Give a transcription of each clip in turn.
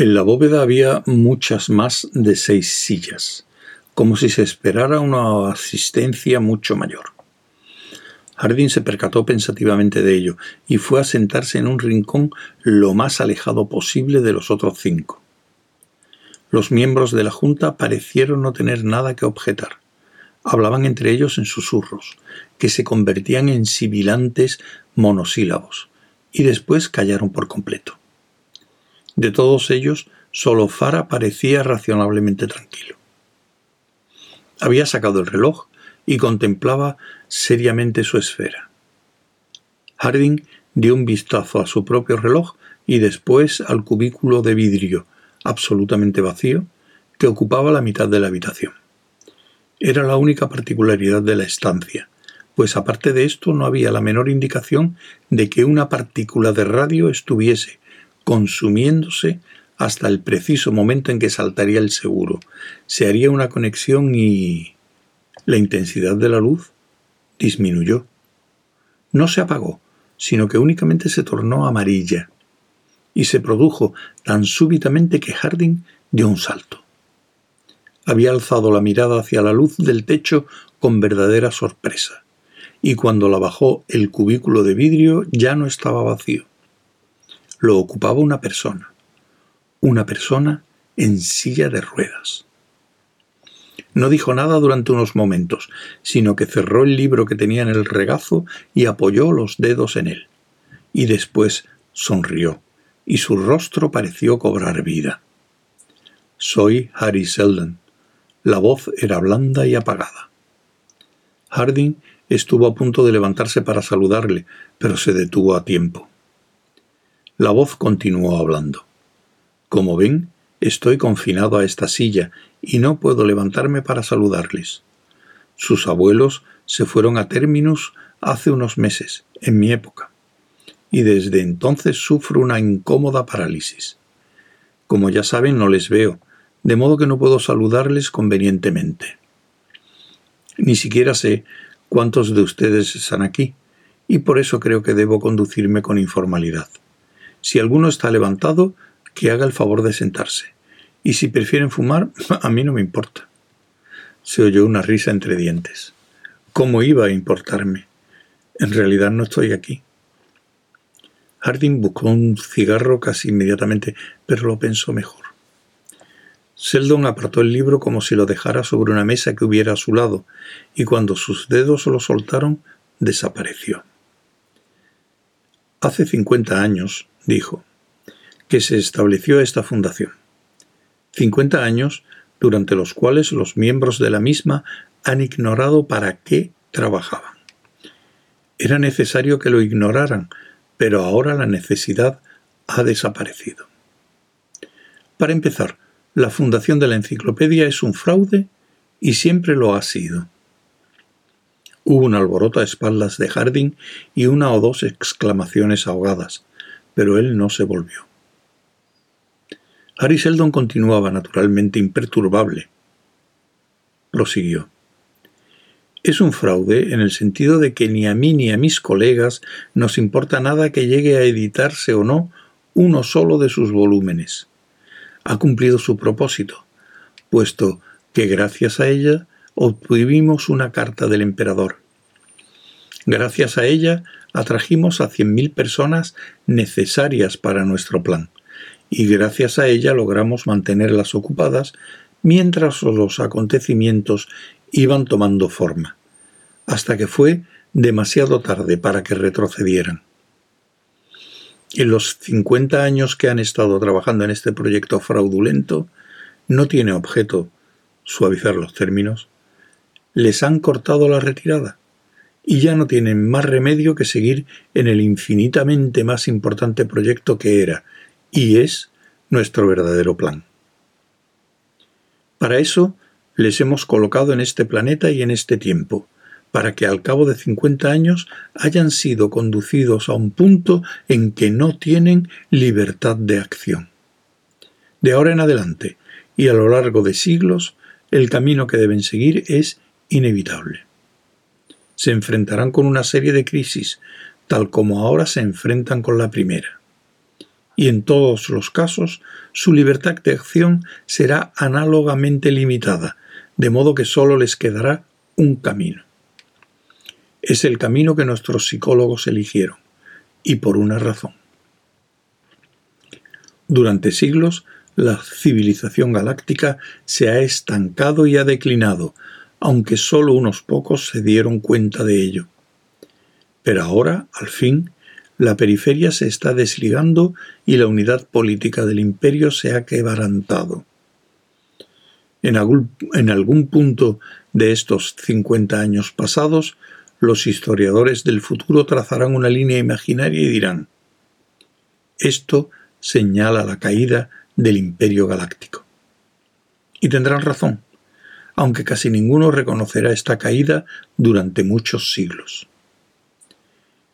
En la bóveda había muchas más de seis sillas, como si se esperara una asistencia mucho mayor. Harding se percató pensativamente de ello y fue a sentarse en un rincón lo más alejado posible de los otros cinco. Los miembros de la Junta parecieron no tener nada que objetar. Hablaban entre ellos en susurros, que se convertían en sibilantes monosílabos, y después callaron por completo. De todos ellos, solo Fara parecía razonablemente tranquilo. Había sacado el reloj y contemplaba seriamente su esfera. Harding dio un vistazo a su propio reloj y después al cubículo de vidrio, absolutamente vacío, que ocupaba la mitad de la habitación. Era la única particularidad de la estancia, pues aparte de esto no había la menor indicación de que una partícula de radio estuviese consumiéndose hasta el preciso momento en que saltaría el seguro. Se haría una conexión y... la intensidad de la luz disminuyó. No se apagó, sino que únicamente se tornó amarilla. Y se produjo tan súbitamente que Harding dio un salto. Había alzado la mirada hacia la luz del techo con verdadera sorpresa, y cuando la bajó el cubículo de vidrio ya no estaba vacío lo ocupaba una persona, una persona en silla de ruedas. No dijo nada durante unos momentos, sino que cerró el libro que tenía en el regazo y apoyó los dedos en él. Y después sonrió, y su rostro pareció cobrar vida. Soy Harry Selden. La voz era blanda y apagada. Harding estuvo a punto de levantarse para saludarle, pero se detuvo a tiempo. La voz continuó hablando. Como ven, estoy confinado a esta silla y no puedo levantarme para saludarles. Sus abuelos se fueron a Terminus hace unos meses, en mi época, y desde entonces sufro una incómoda parálisis. Como ya saben, no les veo, de modo que no puedo saludarles convenientemente. Ni siquiera sé cuántos de ustedes están aquí, y por eso creo que debo conducirme con informalidad. Si alguno está levantado, que haga el favor de sentarse. Y si prefieren fumar, a mí no me importa. Se oyó una risa entre dientes. ¿Cómo iba a importarme? En realidad no estoy aquí. Harding buscó un cigarro casi inmediatamente, pero lo pensó mejor. Seldon apartó el libro como si lo dejara sobre una mesa que hubiera a su lado, y cuando sus dedos lo soltaron, desapareció. Hace cincuenta años, dijo, que se estableció esta fundación. Cincuenta años durante los cuales los miembros de la misma han ignorado para qué trabajaban. Era necesario que lo ignoraran, pero ahora la necesidad ha desaparecido. Para empezar, la fundación de la enciclopedia es un fraude y siempre lo ha sido. Hubo un alboroto a espaldas de Harding y una o dos exclamaciones ahogadas, pero él no se volvió. Harry Seldon continuaba naturalmente imperturbable. Prosiguió. Es un fraude en el sentido de que ni a mí ni a mis colegas nos importa nada que llegue a editarse o no uno solo de sus volúmenes. Ha cumplido su propósito, puesto que gracias a ella obtuvimos una carta del emperador. Gracias a ella atrajimos a cien mil personas necesarias para nuestro plan, y gracias a ella logramos mantenerlas ocupadas mientras los acontecimientos iban tomando forma, hasta que fue demasiado tarde para que retrocedieran. En los 50 años que han estado trabajando en este proyecto fraudulento, no tiene objeto suavizar los términos, les han cortado la retirada y ya no tienen más remedio que seguir en el infinitamente más importante proyecto que era y es nuestro verdadero plan. Para eso les hemos colocado en este planeta y en este tiempo, para que al cabo de 50 años hayan sido conducidos a un punto en que no tienen libertad de acción. De ahora en adelante, y a lo largo de siglos, el camino que deben seguir es inevitable se enfrentarán con una serie de crisis, tal como ahora se enfrentan con la primera. y en todos los casos su libertad de acción será análogamente limitada, de modo que sólo les quedará un camino. Es el camino que nuestros psicólogos eligieron, y por una razón. Durante siglos, la civilización galáctica se ha estancado y ha declinado, aunque solo unos pocos se dieron cuenta de ello. Pero ahora, al fin, la periferia se está desligando y la unidad política del imperio se ha quebrantado. En algún, en algún punto de estos 50 años pasados, los historiadores del futuro trazarán una línea imaginaria y dirán, esto señala la caída del imperio galáctico. Y tendrán razón, aunque casi ninguno reconocerá esta caída durante muchos siglos.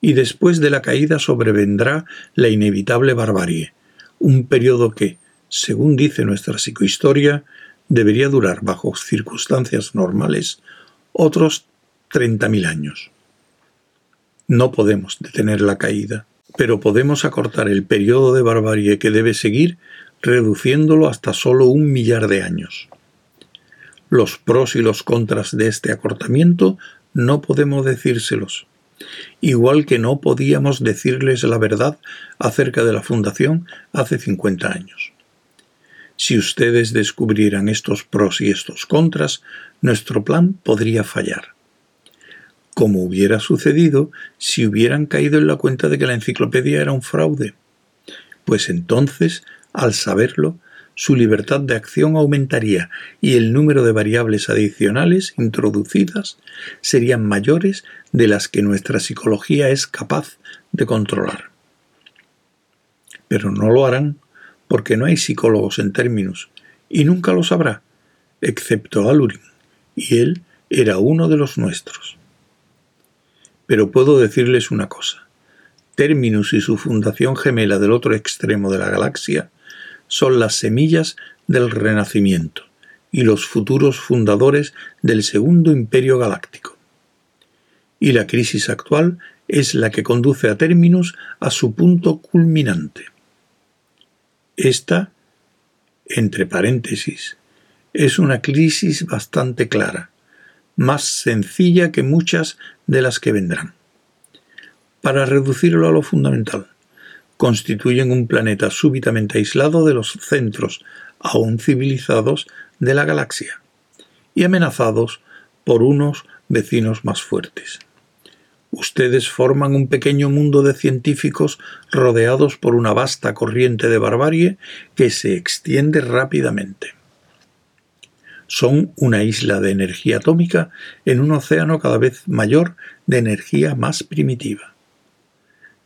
Y después de la caída sobrevendrá la inevitable barbarie, un periodo que, según dice nuestra psicohistoria, debería durar bajo circunstancias normales otros 30.000 años. No podemos detener la caída, pero podemos acortar el periodo de barbarie que debe seguir reduciéndolo hasta solo un millar de años. Los pros y los contras de este acortamiento no podemos decírselos, igual que no podíamos decirles la verdad acerca de la fundación hace 50 años. Si ustedes descubrieran estos pros y estos contras, nuestro plan podría fallar como hubiera sucedido si hubieran caído en la cuenta de que la enciclopedia era un fraude. Pues entonces, al saberlo, su libertad de acción aumentaría y el número de variables adicionales introducidas serían mayores de las que nuestra psicología es capaz de controlar. Pero no lo harán porque no hay psicólogos en términos, y nunca lo sabrá, excepto Alurin, y él era uno de los nuestros. Pero puedo decirles una cosa. Terminus y su fundación gemela del otro extremo de la galaxia son las semillas del renacimiento y los futuros fundadores del segundo imperio galáctico. Y la crisis actual es la que conduce a Terminus a su punto culminante. Esta, entre paréntesis, es una crisis bastante clara, más sencilla que muchas de las que vendrán. Para reducirlo a lo fundamental, constituyen un planeta súbitamente aislado de los centros aún civilizados de la galaxia y amenazados por unos vecinos más fuertes. Ustedes forman un pequeño mundo de científicos rodeados por una vasta corriente de barbarie que se extiende rápidamente son una isla de energía atómica en un océano cada vez mayor de energía más primitiva.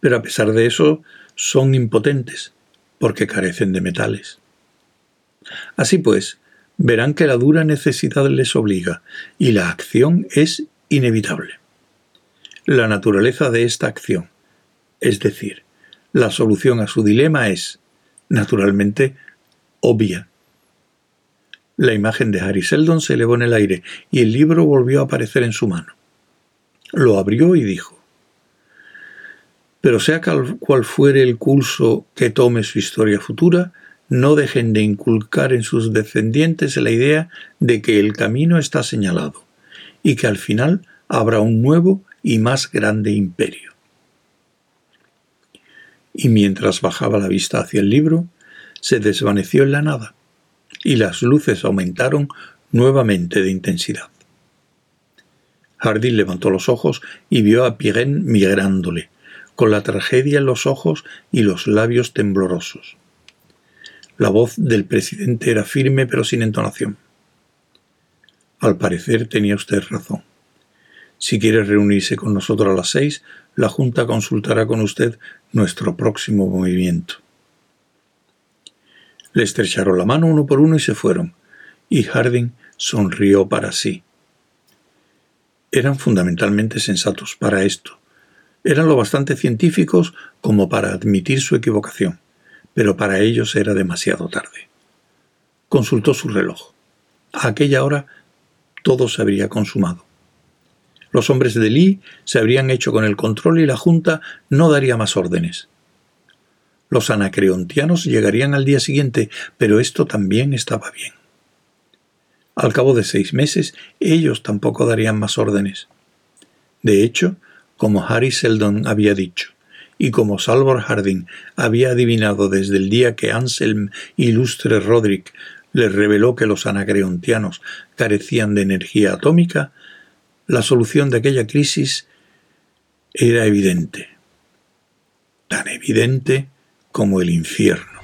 Pero a pesar de eso, son impotentes, porque carecen de metales. Así pues, verán que la dura necesidad les obliga, y la acción es inevitable. La naturaleza de esta acción, es decir, la solución a su dilema es, naturalmente, obvia la imagen de Harry Seldon se elevó en el aire y el libro volvió a aparecer en su mano. Lo abrió y dijo, Pero sea cual fuere el curso que tome su historia futura, no dejen de inculcar en sus descendientes la idea de que el camino está señalado y que al final habrá un nuevo y más grande imperio. Y mientras bajaba la vista hacia el libro, se desvaneció en la nada y las luces aumentaron nuevamente de intensidad. Hardin levantó los ojos y vio a Pirén migrándole, con la tragedia en los ojos y los labios temblorosos. La voz del presidente era firme pero sin entonación. Al parecer tenía usted razón. Si quiere reunirse con nosotros a las seis, la Junta consultará con usted nuestro próximo movimiento. Le estrecharon la mano uno por uno y se fueron, y Harding sonrió para sí. Eran fundamentalmente sensatos para esto. Eran lo bastante científicos como para admitir su equivocación, pero para ellos era demasiado tarde. Consultó su reloj. A aquella hora todo se habría consumado. Los hombres de Lee se habrían hecho con el control y la Junta no daría más órdenes. Los anacreontianos llegarían al día siguiente, pero esto también estaba bien. Al cabo de seis meses, ellos tampoco darían más órdenes. De hecho, como Harry Seldon había dicho, y como Salvor Harding había adivinado desde el día que Anselm Ilustre Roderick les reveló que los anacreontianos carecían de energía atómica, la solución de aquella crisis era evidente, tan evidente como el infierno.